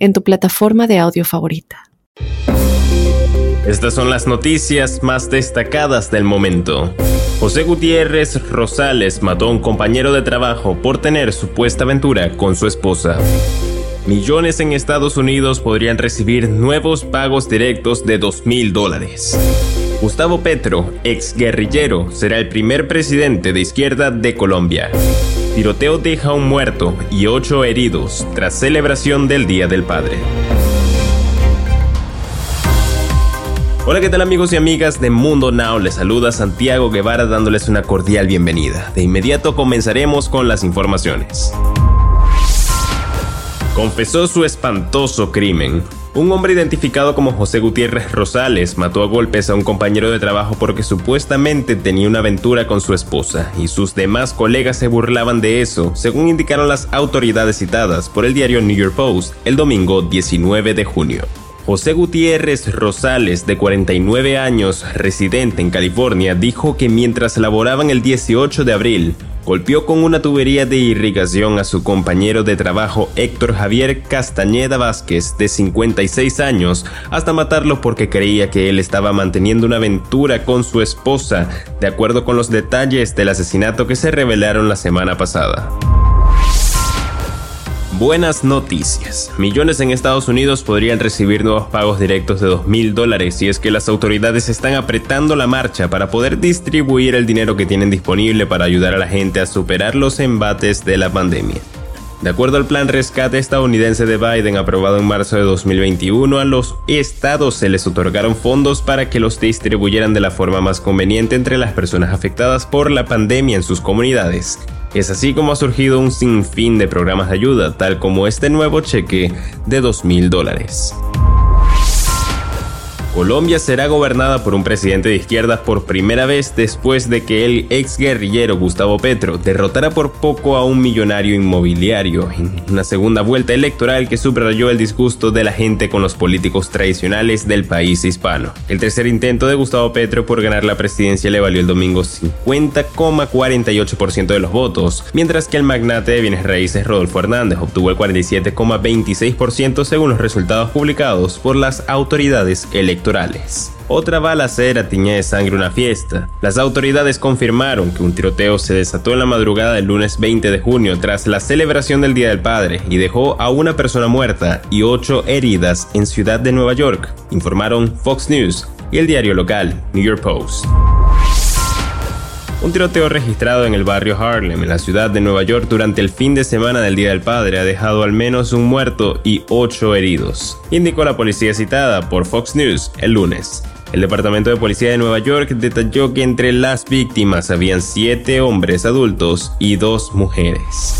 en tu plataforma de audio favorita. Estas son las noticias más destacadas del momento. José Gutiérrez Rosales mató a un compañero de trabajo por tener supuesta aventura con su esposa. Millones en Estados Unidos podrían recibir nuevos pagos directos de 2 mil dólares. Gustavo Petro, ex guerrillero, será el primer presidente de izquierda de Colombia. Tiroteo deja un muerto y ocho heridos tras celebración del Día del Padre. Hola, ¿qué tal amigos y amigas de Mundo Now? Les saluda Santiago Guevara dándoles una cordial bienvenida. De inmediato comenzaremos con las informaciones. Confesó su espantoso crimen. Un hombre identificado como José Gutiérrez Rosales mató a golpes a un compañero de trabajo porque supuestamente tenía una aventura con su esposa y sus demás colegas se burlaban de eso, según indicaron las autoridades citadas por el diario New York Post el domingo 19 de junio. José Gutiérrez Rosales, de 49 años, residente en California, dijo que mientras laboraban el 18 de abril, golpeó con una tubería de irrigación a su compañero de trabajo Héctor Javier Castañeda Vázquez, de 56 años, hasta matarlo porque creía que él estaba manteniendo una aventura con su esposa, de acuerdo con los detalles del asesinato que se revelaron la semana pasada. Buenas noticias. Millones en Estados Unidos podrían recibir nuevos pagos directos de 2 mil dólares si es que las autoridades están apretando la marcha para poder distribuir el dinero que tienen disponible para ayudar a la gente a superar los embates de la pandemia. De acuerdo al plan rescate estadounidense de Biden aprobado en marzo de 2021, a los estados se les otorgaron fondos para que los distribuyeran de la forma más conveniente entre las personas afectadas por la pandemia en sus comunidades. Es así como ha surgido un sinfín de programas de ayuda, tal como este nuevo cheque de 2 mil dólares. Colombia será gobernada por un presidente de izquierda por primera vez después de que el ex guerrillero Gustavo Petro derrotara por poco a un millonario inmobiliario en una segunda vuelta electoral que subrayó el disgusto de la gente con los políticos tradicionales del país hispano. El tercer intento de Gustavo Petro por ganar la presidencia le valió el domingo 50,48% de los votos, mientras que el magnate de bienes raíces Rodolfo Hernández obtuvo el 47,26% según los resultados publicados por las autoridades electorales otra balacera tiñe de sangre una fiesta. Las autoridades confirmaron que un tiroteo se desató en la madrugada del lunes 20 de junio tras la celebración del Día del Padre y dejó a una persona muerta y ocho heridas en Ciudad de Nueva York, informaron Fox News y el diario local New York Post. Un tiroteo registrado en el barrio Harlem, en la ciudad de Nueva York, durante el fin de semana del Día del Padre ha dejado al menos un muerto y ocho heridos, indicó la policía citada por Fox News el lunes. El Departamento de Policía de Nueva York detalló que entre las víctimas habían siete hombres adultos y dos mujeres.